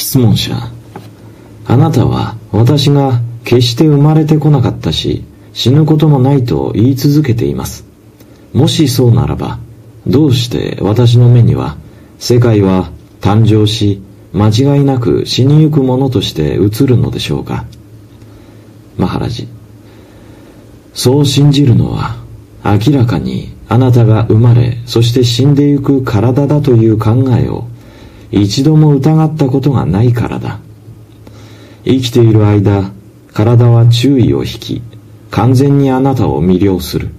質問者。あなたは私が決して生まれてこなかったし死ぬこともないと言い続けています。もしそうならばどうして私の目には世界は誕生し間違いなく死にゆくものとして映るのでしょうか。マハラジ。そう信じるのは明らかにあなたが生まれそして死んでゆく体だという考えを一度も疑ったことがないからだ。生きている間体は注意を引き完全にあなたを魅了する。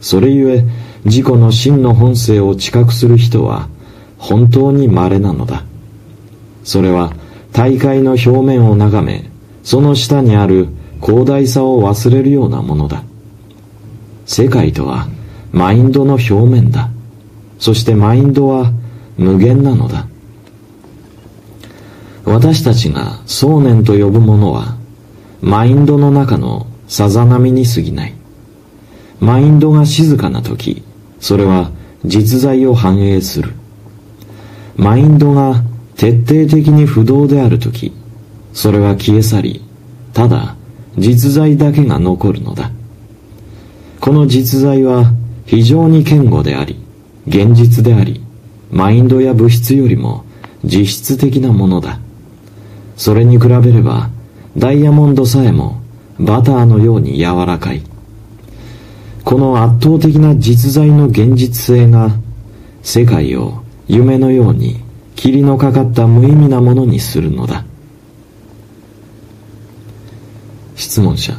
それゆえ自己の真の本性を知覚する人は本当に稀なのだ。それは大会の表面を眺めその下にある広大さを忘れるようなものだ。世界とはマインドの表面だ。そしてマインドは無限なのだ。私たちが想念と呼ぶものはマインドの中のさざ波に過ぎない。マインドが静かな時それは実在を反映する。マインドが徹底的に不動である時それは消え去りただ実在だけが残るのだ。この実在は非常に堅固であり現実でありマインドや物質よりも実質的なものだ。それに比べればダイヤモンドさえもバターのように柔らかい。この圧倒的な実在の現実性が世界を夢のように霧のかかった無意味なものにするのだ。質問者。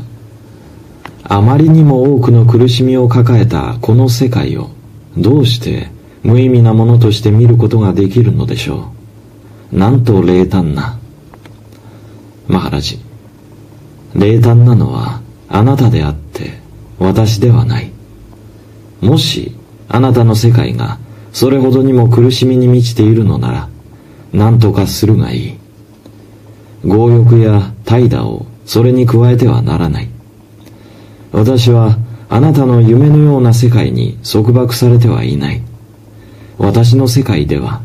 あまりにも多くの苦しみを抱えたこの世界をどうして無意味なものとして見ることができるのでしょう。なんと冷淡な。マハラジ。冷淡なのはあなたであって私ではない。もしあなたの世界がそれほどにも苦しみに満ちているのなら何とかするがいい。強欲や怠惰をそれに加えてはならない。私はあなたの夢のような世界に束縛されてはいない。私の世界では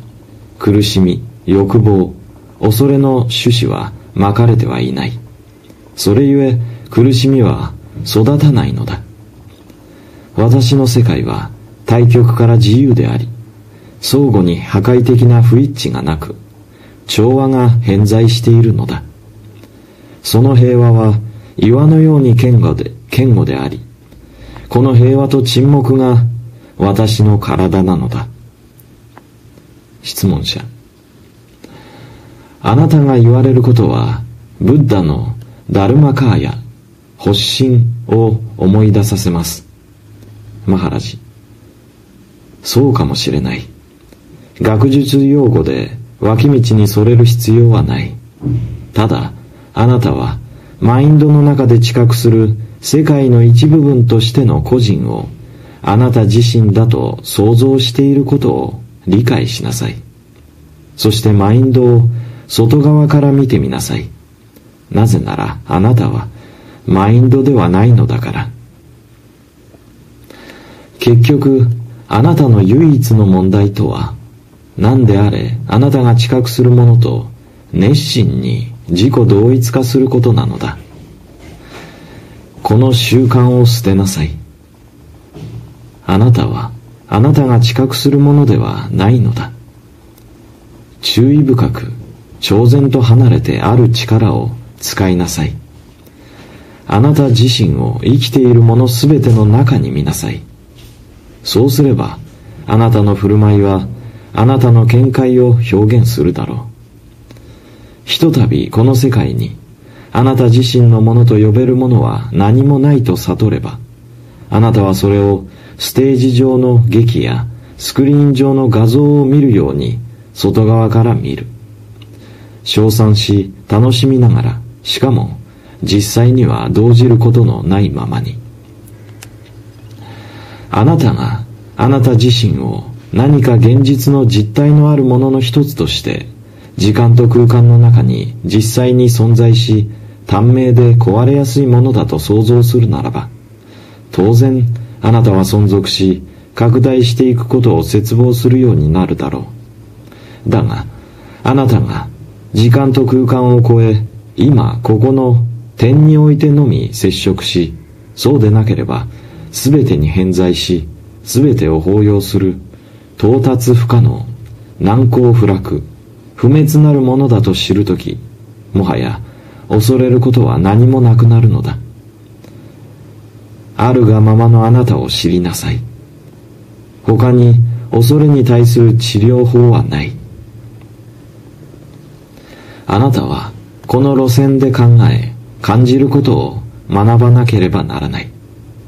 苦しみ欲望恐れの種子はまかれてはいない。それゆえ苦しみは育たないのだ。私の世界は対極から自由であり相互に破壊的な不一致がなく調和が偏在しているのだ。その平和は岩のように堅固で堅固でありこの平和と沈黙が私の体なのだ。質問者。あなたが言われることはブッダのダルマカーヤ発信を思い出させます。マハラジ。そうかもしれない。学術用語で脇道にそれる必要はない。ただあなたはマインドの中で知覚する世界の一部分としての個人をあなた自身だと想像していることを理解しなさい。そしてマインドを外側から見てみなさい。なぜならあなたはマインドではないのだから。結局あなたの唯一の問題とは何であれあなたが知覚するものと熱心に自己同一化することなのだ。この習慣を捨てなさい。あなたはあなたが知覚するものではないのだ。注意深く超然と離れてある力を使いなさい。あなた自身を生きているものすべての中に見なさい。そうすればあなたの振る舞いはあなたの見解を表現するだろう。ひとたびこの世界にあなた自身のものと呼べるものは何もないと悟ればあなたはそれをステージ上の劇やスクリーン上の画像を見るように外側から見る。称賛し楽しみながらしかも実際には動じることのないままに。あなたがあなた自身を何か現実の実体のあるものの一つとして時間と空間の中に実際に存在し短命で壊れやすいものだと想像するならば当然あなたは存続し拡大していくことを絶望するようになるだろう。だがあなたが時間と空間を超え、今ここの点においてのみ接触し、そうでなければ、すべてに偏在し、すべてを包容する、到達不可能、難攻不落、不滅なるものだと知るとき、もはや恐れることは何もなくなるのだ。あるがままのあなたを知りなさい。他に恐れに対する治療法はない。あなたはこの路線で考え、感じることを学ばなければならない。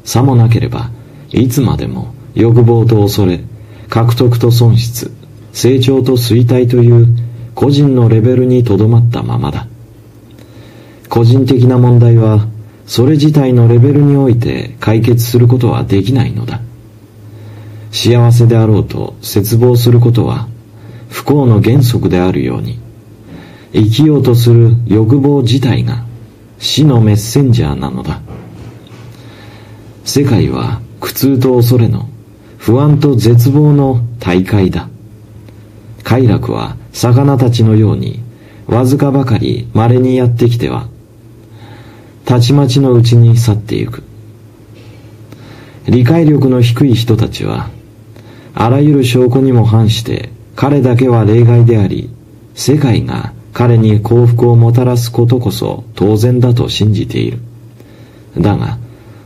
さもなければ、いつまでも欲望と恐れ、獲得と損失、成長と衰退という個人のレベルにとどまったままだ。個人的な問題は、それ自体のレベルにおいて解決することはできないのだ。幸せであろうと絶望することは、不幸の原則であるように、生きようとする欲望自体が死のメッセンジャーなのだ。世界は苦痛と恐れの不安と絶望の大会だ。快楽は魚たちのようにわずかばかり稀にやってきては、たちまちのうちに去ってゆく。理解力の低い人たちは、あらゆる証拠にも反して彼だけは例外であり、世界が彼に幸福をもたらすことこそ当然だと信じている。だが、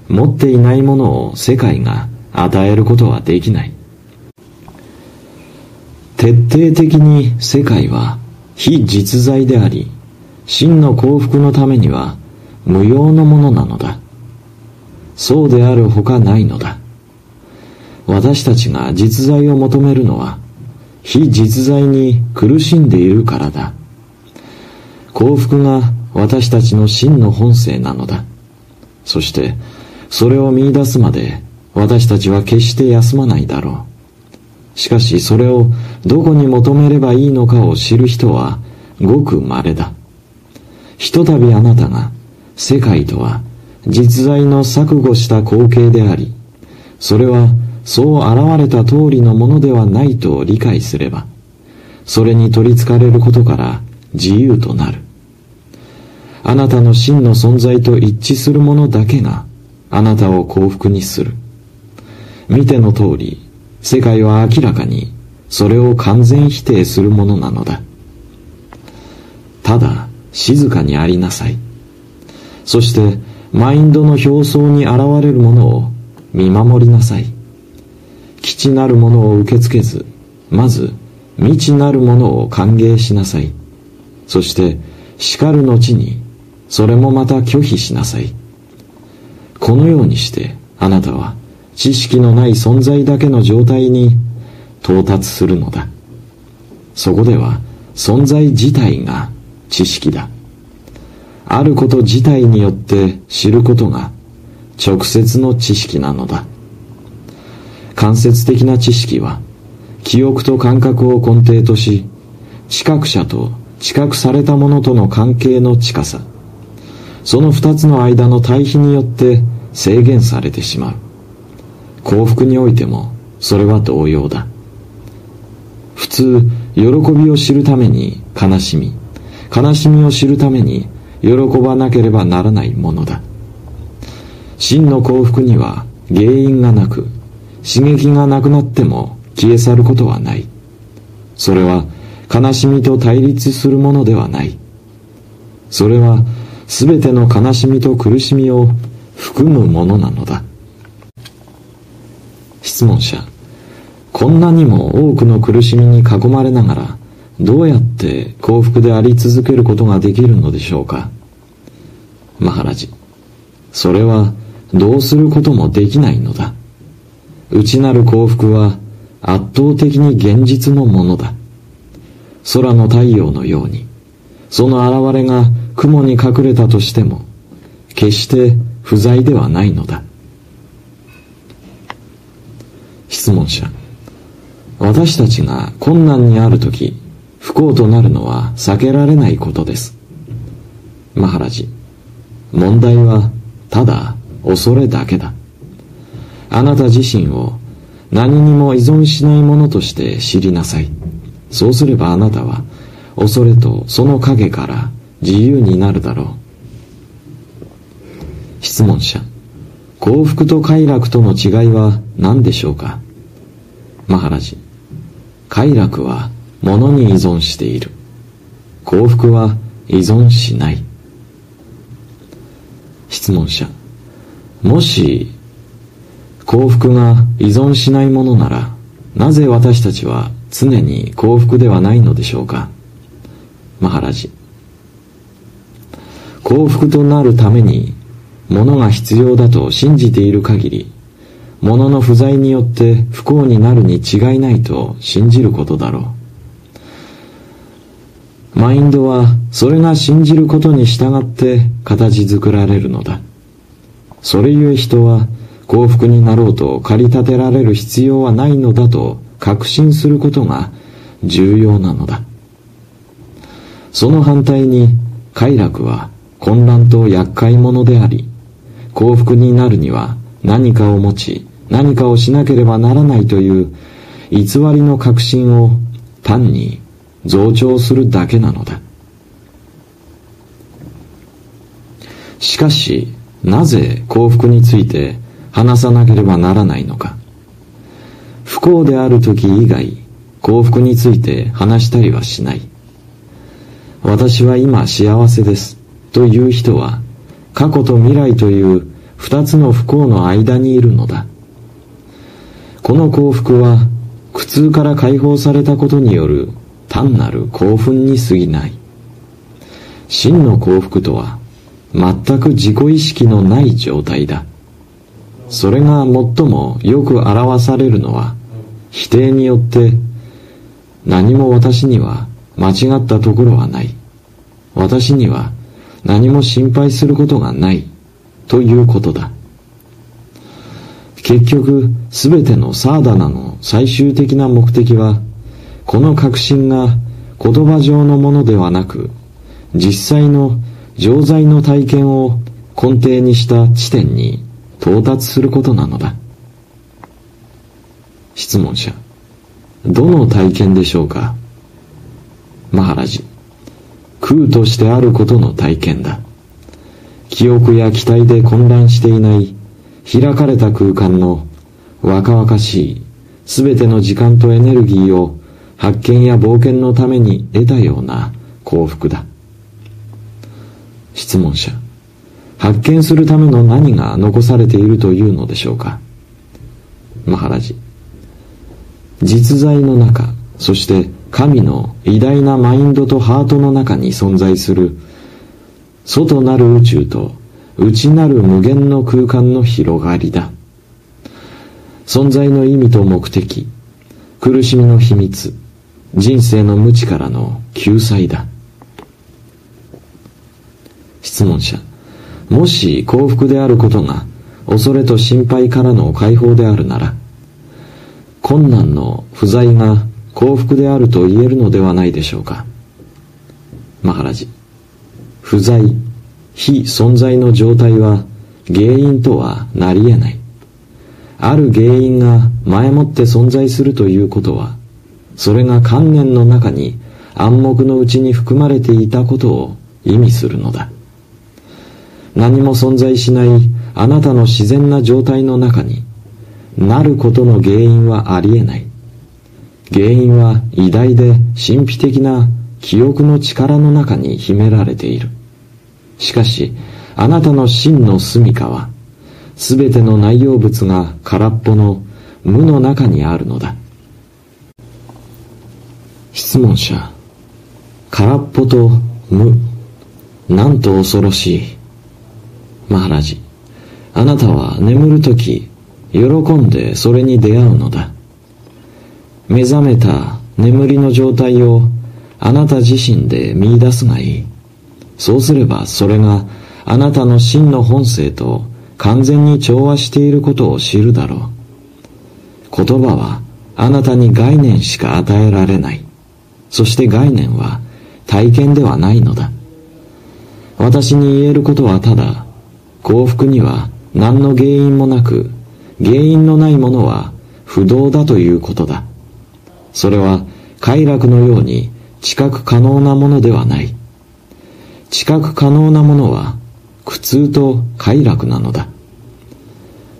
持っていないものを世界が与えることはできない。徹底的に世界は非実在であり、真の幸福のためには無用のものなのだ。そうであるほかないのだ。私たちが実在を求めるのは、非実在に苦しんでいるからだ。幸福が私たちの真の本性なのだ。そして、それを見出すまで私たちは決して休まないだろう。しかしそれをどこに求めればいいのかを知る人はごく稀だ。ひとたびあなたが世界とは実在の錯誤した光景であり、それはそう現れた通りのものではないと理解すれば、それに取り憑かれることから自由となる。あなたの真の存在と一致するものだけがあなたを幸福にする。見ての通り、世界は明らかにそれを完全否定するものなのだ。ただ、静かにありなさい。そして、マインドの表層に現れるものを見守りなさい。基地なるものを受け付けず、まず、未知なるものを歓迎しなさい。そして、叱る後に、それもまた拒否しなさい。このようにして、あなたは、知識のない存在だけの状態に到達するのだ。そこでは、存在自体が知識だ。あること自体によって知ることが直接の知識なのだ。間接的な知識は、記憶と感覚を根底とし、知覚者と知覚されたものとの関係の近さ、その二つの間の対比によって制限されてしまう。幸福においてもそれは同様だ。普通、喜びを知るために悲しみ、悲しみを知るために喜ばなければならないものだ。真の幸福には原因がなく、刺激がなくなっても消え去ることはない。それは悲しみと対立するものではない。それは全ての悲しみと苦しみを含むものなのだ。質問者。こんなにも多くの苦しみに囲まれながら、どうやって幸福であり続けることができるのでしょうかマハラジ。それはどうすることもできないのだ。内なる幸福は圧倒的に現実のものだ。空の太陽のように、その現れが雲に隠れたとしても、決して不在ではないのだ。質問者。私たちが困難にあるとき、不幸となるのは避けられないことです。マハラジ。問題は、ただ、恐れだけだ。あなた自身を何にも依存しないものとして知りなさい。そうすればあなたは恐れとその影から自由になるだろう。質問者。幸福と快楽との違いは何でしょうか？マハラジ。快楽は物に依存している。幸福は依存しない。質問者。もし、幸福が依存しないものなら、なぜ私たちは常に幸福ではないのでしょうか？マハラジ。幸福となるために物が必要だと信じている限り、物の不在によって不幸になるに違いないと信じることだろう。マインドはそれが信じることに従って形作られるのだ。それゆえ人は幸福になろうと駆り立てられる必要はないのだと確信することが重要なのだ。その反対に快楽は混乱と厄介者であり、幸福になるには何かを持ち、何かをしなければならないという偽りの確信を単に増長するだけなのだ。しかし、なぜ幸福について話さなければならないのか。不幸である時以外、幸福について話したりはしない。私は今幸せです。という人は、過去と未来という二つの不幸の間にいるのだ。この幸福は苦痛から解放されたことによる単なる興奮に過ぎない。真の幸福とは全く自己意識のない状態だ。それが最もよく表されるのは否定によって何も私には間違ったところはない。私には何も心配することがないということだ。結局、すべてのサーダナの最終的な目的は、この確信が言葉上のものではなく、実際の常在の体験を根底にした地点に到達することなのだ。質問者。どの体験でしょうか？マハラジ。空としてあることの体験だ。記憶や期待で混乱していない開かれた空間の若々しいすべての時間とエネルギーを発見や冒険のために得たような幸福だ。質問者。発見するための何が残されているというのでしょうか？マハラジ。実在の中、そして神の偉大なマインドとハートの中に存在する外なる宇宙と内なる無限の空間の広がりだ。存在の意味と目的、苦しみの秘密、人生の無知からの救済だ。質問者、もし幸福であることが恐れと心配からの解放であるなら、困難の不在が幸福であると言えるのではないでしょうか。マハラジ。不在、非存在の状態は原因とはなり得ない。ある原因が前もって存在するということは、それが観念の中に暗黙のうちに含まれていたことを意味するのだ。何も存在しないあなたの自然な状態の中になることの原因はありえない。原因は偉大で神秘的な記憶の力の中に秘められている。しかし、あなたの真の住処は、すべての内容物が空っぽの無の中にあるのだ。質問者、空っぽと無、なんと恐ろしい。マハラジ、あなたは眠るとき、喜んでそれに出会うのだ。目覚めた眠りの状態をあなた自身で見出すがいい。そうすればそれがあなたの真の本性と完全に調和していることを知るだろう。言葉はあなたに概念しか与えられない。そして概念は体験ではないのだ。私に言えることはただ、幸福には何の原因もなく、原因のないものは不動だということだ。それは快楽のように知覚可能なものではない。知覚可能なものは苦痛と快楽なのだ。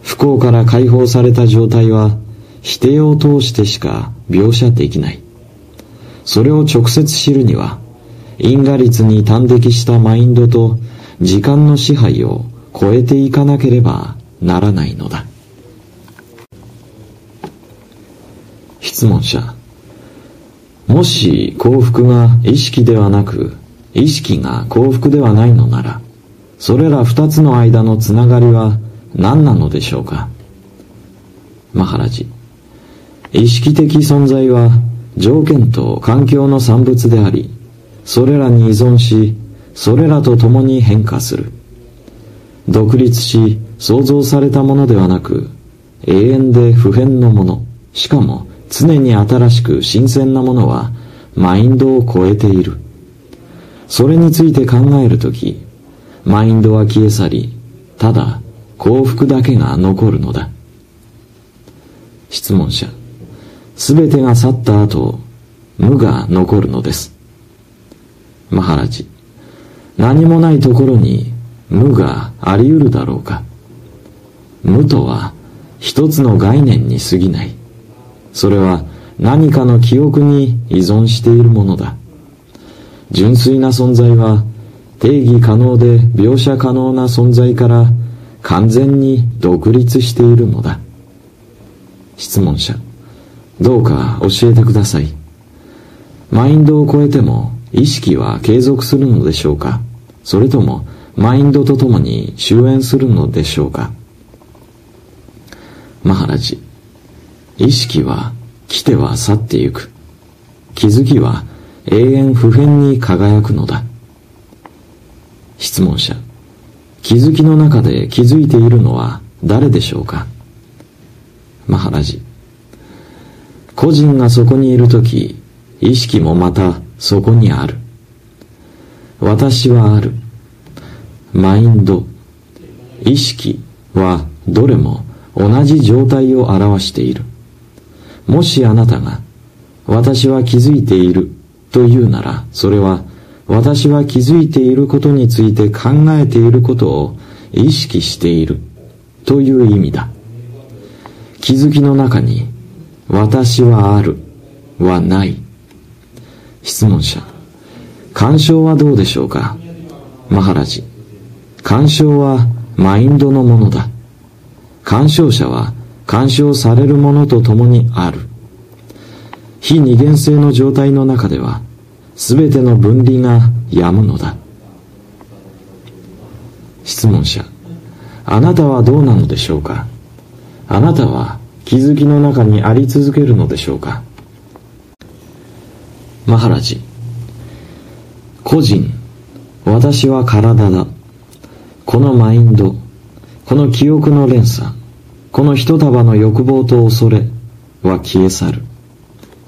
不幸から解放された状態は否定を通してしか描写できない。それを直接知るには因果率に端的したマインドと時間の支配を超えていかなければならないのだ。質問者。もし幸福が意識ではなく、意識が幸福ではないのなら、それら二つの間のつながりは何なのでしょうか？マハラジ。意識的存在は条件と環境の産物であり、それらに依存し、それらと共に変化する。独立し、創造されたものではなく、永遠で不変のもの、しかも常に新しく新鮮なものは、マインドを超えている。それについて考えるとき、マインドは消え去り、ただ幸福だけが残るのだ。質問者。すべてが去った後、無が残るのです。マハラジ。何もないところに無があり得るだろうか。無とは一つの概念に過ぎない。それは何かの記憶に依存しているものだ。純粋な存在は定義可能で描写可能な存在から完全に独立しているのだ。質問者。どうか教えてください。マインドを超えても意識は継続するのでしょうかそれともマインドとともに終焉するのでしょうかマハラジ。意識は来ては去ってゆく。気づきは永遠不変に輝くのだ。質問者。気づきの中で気づいているのは誰でしょうか？マハラジ。個人がそこにいるとき、意識もまたそこにある。私はある。マインド、意識はどれも同じ状態を表している。もしあなたが、私は気づいているというなら、それは私は気づいていることについて考えていることを意識しているという意味だ。気づきの中に私はある、はない。質問者。干渉はどうでしょうか？マハラジ。干渉はマインドのものだ。干渉者は干渉されるものと共にある。非二元性の状態の中では、すべての分離が止むのだ。質問者。あなたはどうなのでしょうか？あなたは気づきの中にあり続けるのでしょうか？マハラジ個人私は体だこのマインドこの記憶の連鎖この一束の欲望と恐れは消え去る。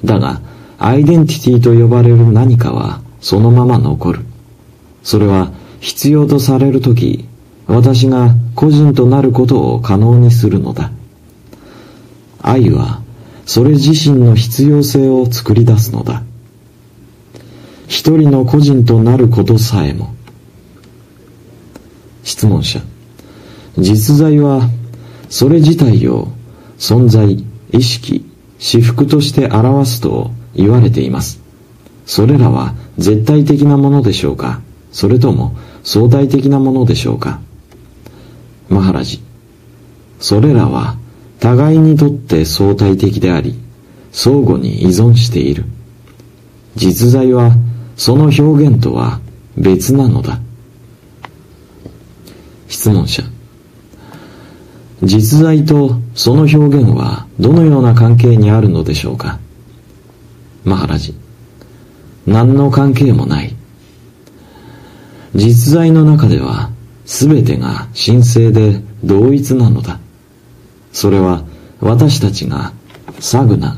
だがアイデンティティと呼ばれる何かはそのまま残る。それは必要とされるとき私が個人となることを可能にするのだ。愛はそれ自身の必要性を作り出すのだ。一人の個人となることさえも。質問者実在はそれ自体を存在意識私服として表すと言われていますそれらは絶対的なものでしょうか？それとも相対的なものでしょうか？マハラジそれらは互いにとって相対的であり、相互に依存している。実在はその表現とは別なのだ。質問者。実在とその表現はどのような関係にあるのでしょうか？マハラジ。何の関係もない。実在の中では全てが神聖で同一なのだ。それは私たちがサグナ、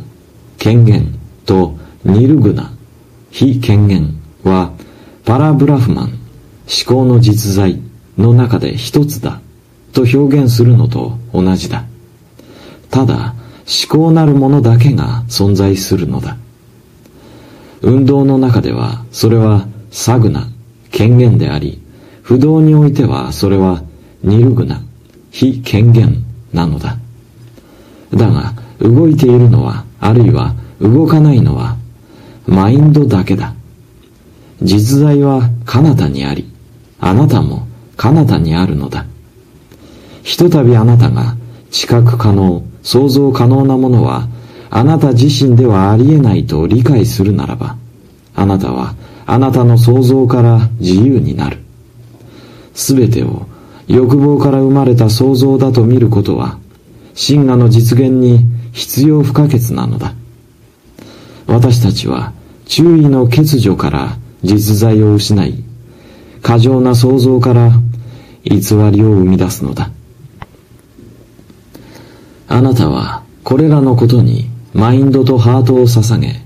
権限とニルグナ、非権限はパラブラフマン、思考の実在の中で一つだと表現するのと同じだ。ただ、思考なるものだけが存在するのだ。運動の中ではそれはサグナ、権限であり、不動においてはそれはニルグナ、非権限なのだ。だが、動いているのは、あるいは動かないのは、マインドだけだ。実在は彼方にあり、あなたも彼方にあるのだ。ひとたびあなたが知覚可能、想像可能なものは、あなた自身ではありえないと理解するならば、あなたはあなたの想像から自由になる。すべてを欲望から生まれた想像だと見ることは、真我の実現に必要不可欠なのだ。私たちは注意の欠如から実在を失い、過剰な想像から偽りを生み出すのだ。あなたはこれらのことにマインドとハートを捧げ、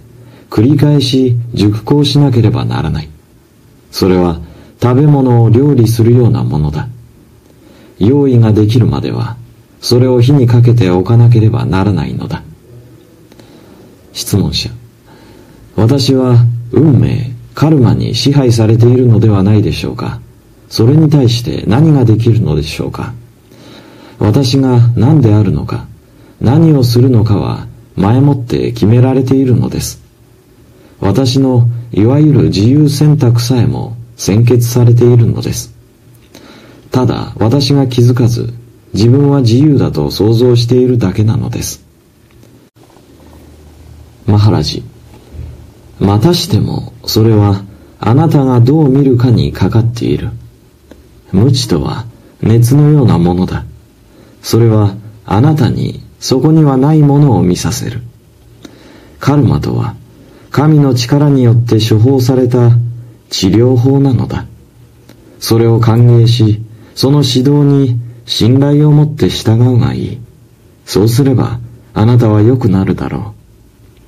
繰り返し熟考しなければならない。それは食べ物を料理するようなものだ。用意ができるまでは、それを火にかけておかなければならないのだ。質問者。私は運命、カルマに支配されているのではないでしょうか。それに対して何ができるのでしょうか。私が何であるのか、何をするのかは前もって決められているのです。私のいわゆる自由選択さえも先決されているのです。ただ私が気づかず自分は自由だと想像しているだけなのです。マハラジ。またしてもそれはあなたがどう見るかにかかっている。無知とは熱のようなものだ。それはあなたにそこにはないものを見させる。カルマとは神の力によって処方された治療法なのだ。それを歓迎し、その指導に信頼を持って従うがいい。そうすればあなたは良くなるだろ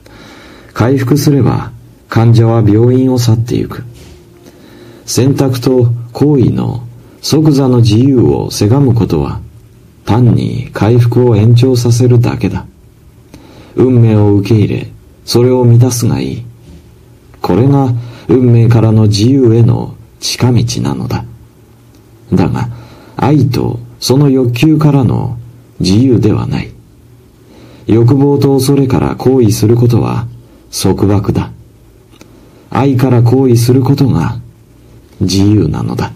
う。回復すれば患者は病院を去ってゆく。選択と行為の即座の自由をせがむことは単に回復を延長させるだけだ。運命を受け入れ、それを満たすがいい。これが運命からの自由への近道なのだ。だが、愛とその欲求からの自由ではない。欲望と恐れから行為することは束縛だ。愛から行為することが自由なのだ。